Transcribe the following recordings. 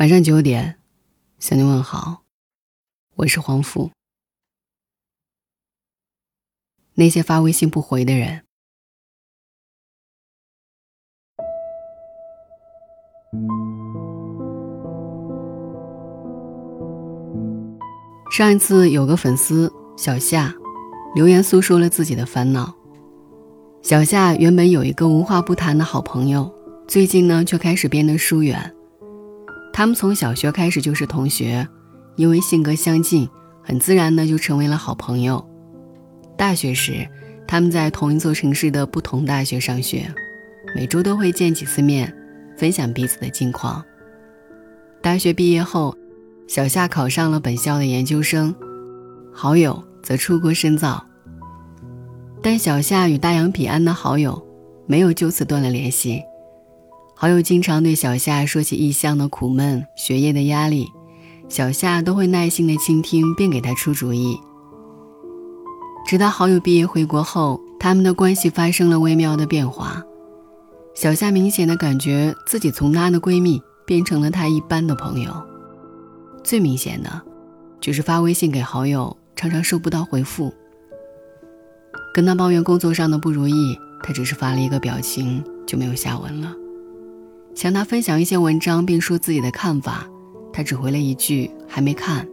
晚上九点，向你问好，我是黄甫。那些发微信不回的人，上一次有个粉丝小夏留言诉说了自己的烦恼。小夏原本有一个无话不谈的好朋友，最近呢却开始变得疏远。他们从小学开始就是同学，因为性格相近，很自然的就成为了好朋友。大学时，他们在同一座城市的不同大学上学，每周都会见几次面，分享彼此的近况。大学毕业后，小夏考上了本校的研究生，好友则出国深造。但小夏与大洋彼岸的好友，没有就此断了联系。好友经常对小夏说起异乡的苦闷、学业的压力，小夏都会耐心的倾听，并给他出主意。直到好友毕业回国后，他们的关系发生了微妙的变化。小夏明显的感觉自己从她的闺蜜变成了她一般的朋友。最明显的，就是发微信给好友，常常收不到回复。跟他抱怨工作上的不如意，他只是发了一个表情，就没有下文了。向他分享一些文章，并说自己的看法，他只回了一句“还没看”。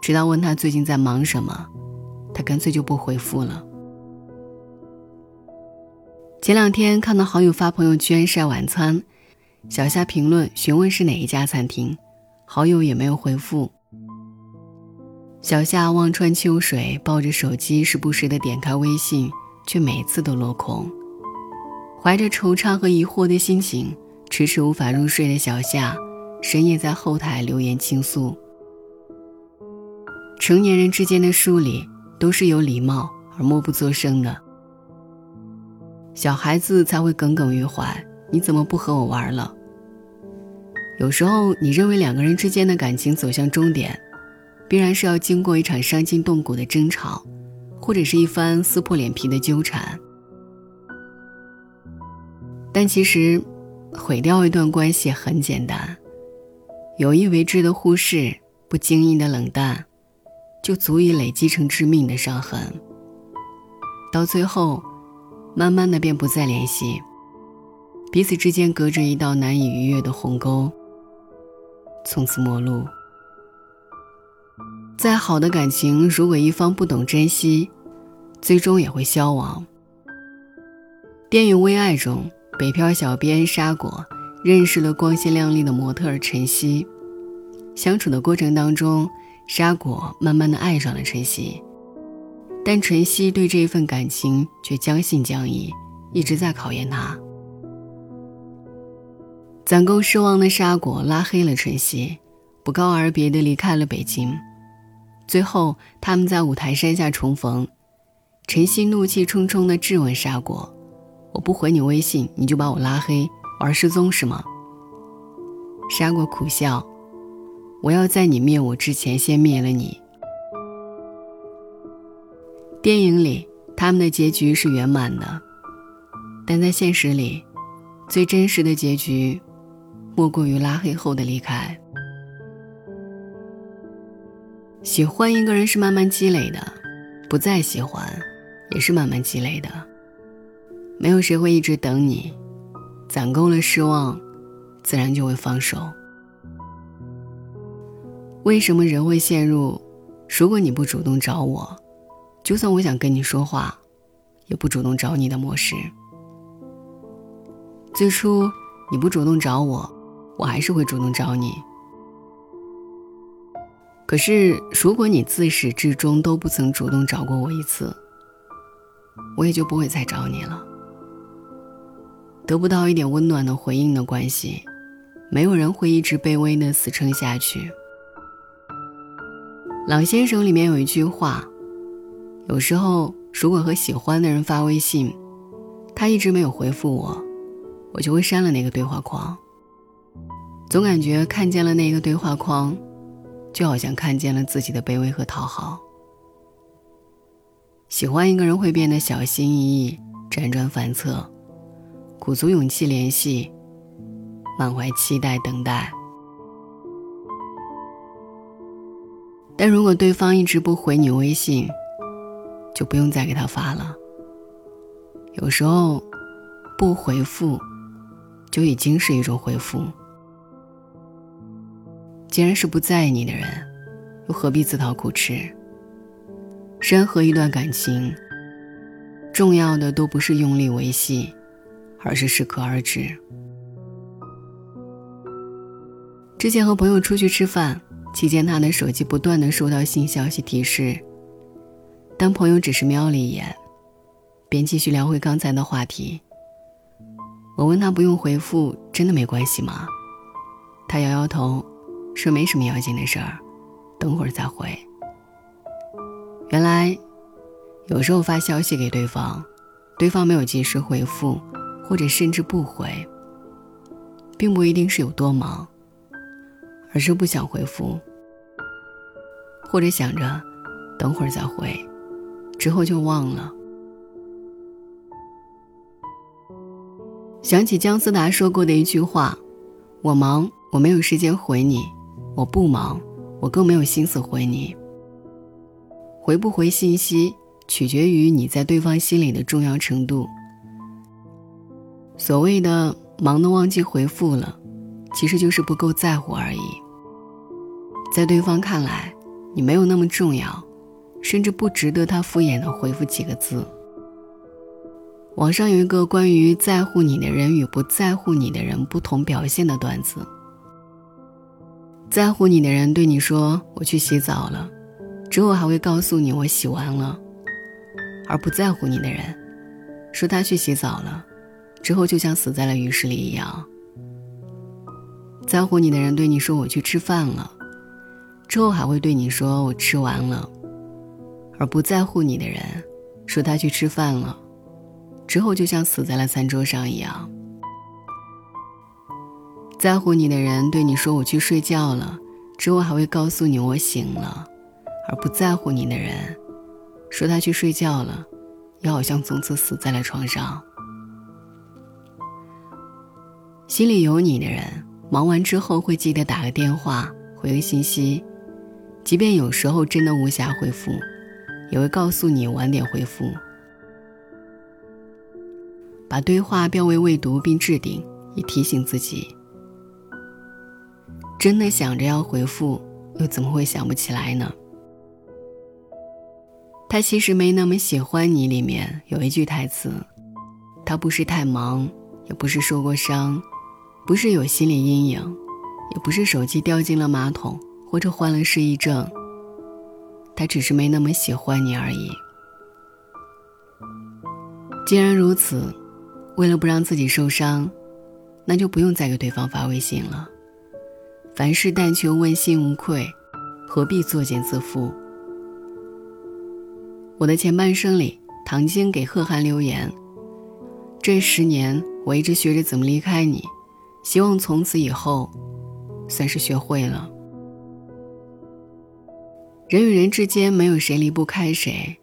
直到问他最近在忙什么，他干脆就不回复了。前两天看到好友发朋友圈晒晚餐，小夏评论询问是哪一家餐厅，好友也没有回复。小夏望穿秋水，抱着手机，时不时的点开微信，却每次都落空。怀着惆怅和疑惑的心情，迟迟无法入睡的小夏，深夜在后台留言倾诉。成年人之间的疏离都是有礼貌而默不作声的，小孩子才会耿耿于怀。你怎么不和我玩了？有时候，你认为两个人之间的感情走向终点，必然是要经过一场伤筋动骨的争吵，或者是一番撕破脸皮的纠缠。但其实，毁掉一段关系很简单，有意为之的忽视，不经意的冷淡，就足以累积成致命的伤痕。到最后，慢慢的便不再联系，彼此之间隔着一道难以逾越的鸿沟，从此陌路。再好的感情，如果一方不懂珍惜，最终也会消亡。电影《微爱》中。北漂小编沙果认识了光鲜亮丽的模特陈曦，相处的过程当中，沙果慢慢的爱上了陈曦，但陈曦对这一份感情却将信将疑，一直在考验他。攒够失望的沙果拉黑了陈曦，不告而别的离开了北京。最后，他们在五台山下重逢，陈曦怒气冲冲的质问沙果。我不回你微信，你就把我拉黑，玩失踪是吗？沙果苦笑，我要在你灭我之前先灭了你。电影里他们的结局是圆满的，但在现实里，最真实的结局，莫过于拉黑后的离开。喜欢一个人是慢慢积累的，不再喜欢，也是慢慢积累的。没有谁会一直等你，攒够了失望，自然就会放手。为什么人会陷入“如果你不主动找我，就算我想跟你说话，也不主动找你”的模式？最初你不主动找我，我还是会主动找你。可是如果你自始至终都不曾主动找过我一次，我也就不会再找你了。得不到一点温暖的回应的关系，没有人会一直卑微的死撑下去。老先生里面有一句话：有时候如果和喜欢的人发微信，他一直没有回复我，我就会删了那个对话框。总感觉看见了那个对话框，就好像看见了自己的卑微和讨好。喜欢一个人会变得小心翼翼、辗转反侧。鼓足勇气联系满怀期待等待。但如果对方一直不回你微信就不用再给他发了。有时候不回复就已经是一种回复。既然是不在意你的人又何必自讨苦吃？任何一段感情重要的都不是用力维系而是适可而止。之前和朋友出去吃饭，期间他的手机不断的收到新消息提示，但朋友只是瞄了一眼，便继续聊回刚才的话题。我问他不用回复，真的没关系吗？他摇摇头，说没什么要紧的事儿，等会儿再回。原来，有时候发消息给对方，对方没有及时回复，或者甚至不回，并不一定是有多忙。而是不想回复，或者想着等会儿再回，之后就忘了。想起姜思达说过的一句话：“我忙，我没有时间回你；我不忙，我更没有心思回你。”回不回信息，取决于你在对方心里的重要程度。所谓的忙的忘记回复了。其实就是不够在乎而已。在对方看来，你没有那么重要，甚至不值得他敷衍的回复几个字。网上有一个关于在乎你的人与不在乎你的人不同表现的段子。在乎你的人对你说“我去洗澡了”，之后还会告诉你“我洗完了”；而不在乎你的人，说他去洗澡了，之后就像死在了浴室里一样。在乎你的人对你说“我去吃饭了”，之后还会对你说“我吃完了”；而不在乎你的人，说他去吃饭了，之后就像死在了餐桌上一样。在乎你的人对你说“我去睡觉了”，之后还会告诉你“我醒了”；而不在乎你的人，说他去睡觉了，也好像从此死在了床上。心里有你的人。忙完之后会记得打个电话，回个信息，即便有时候真的无暇回复，也会告诉你晚点回复。把对话标为未读并置顶，以提醒自己。真的想着要回复，又怎么会想不起来呢？他其实没那么喜欢你。里面有一句台词，他不是太忙，也不是受过伤。不是有心理阴影，也不是手机掉进了马桶，或者患了失忆症。他只是没那么喜欢你而已。既然如此，为了不让自己受伤，那就不用再给对方发微信了。凡事但求问心无愧，何必作茧自缚？我的前半生里，唐晶给贺涵留言：这十年，我一直学着怎么离开你。希望从此以后，算是学会了。人与人之间没有谁离不开谁，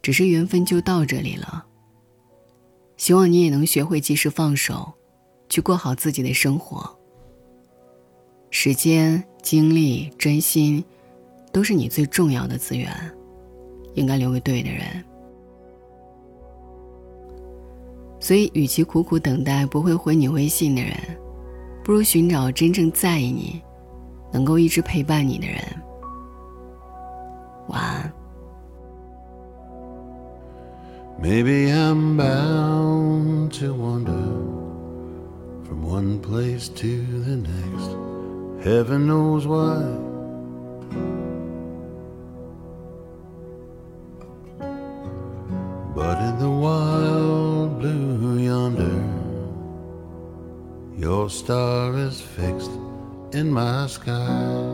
只是缘分就到这里了。希望你也能学会及时放手，去过好自己的生活。时间、精力、真心，都是你最重要的资源，应该留给对的人。所以，与其苦苦等待不会回你微信的人，不如寻找真正在意你、能够一直陪伴你的人。晚安。Your star is fixed in my sky.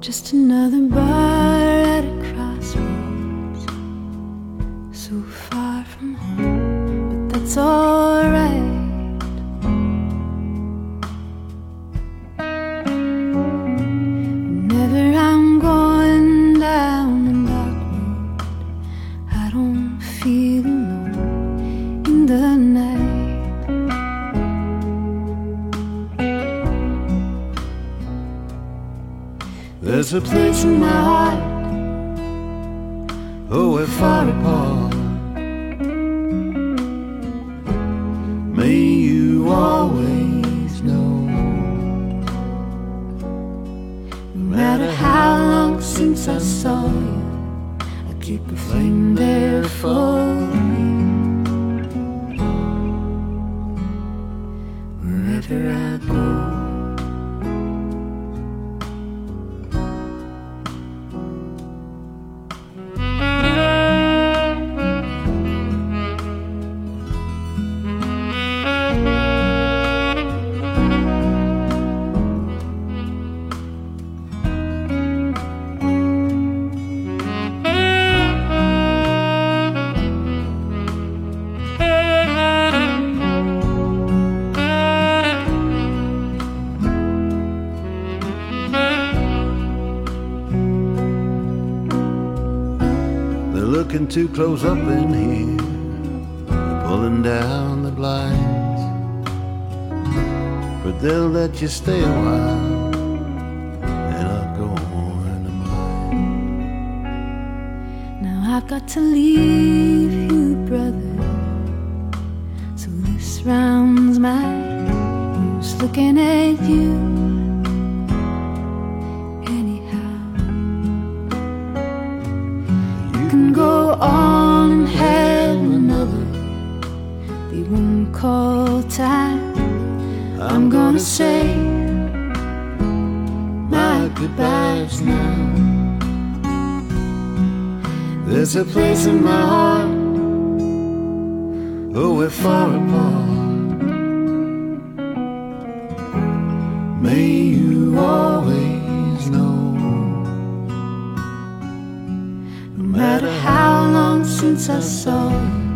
Just another bar There's a place in my heart. Oh, we're far apart. May you always know. No matter how long since I saw you, I keep a flame there for They're looking too close up in here. They're pulling down the blinds. But they'll let you stay a while. And I'll go on to mine. Now I've got to leave you, brother. So this round's mine. Who's looking at you? On and have another. They won't call time. I'm gonna say my goodbyes now. There's a place in my heart. Oh, we're far apart. 失守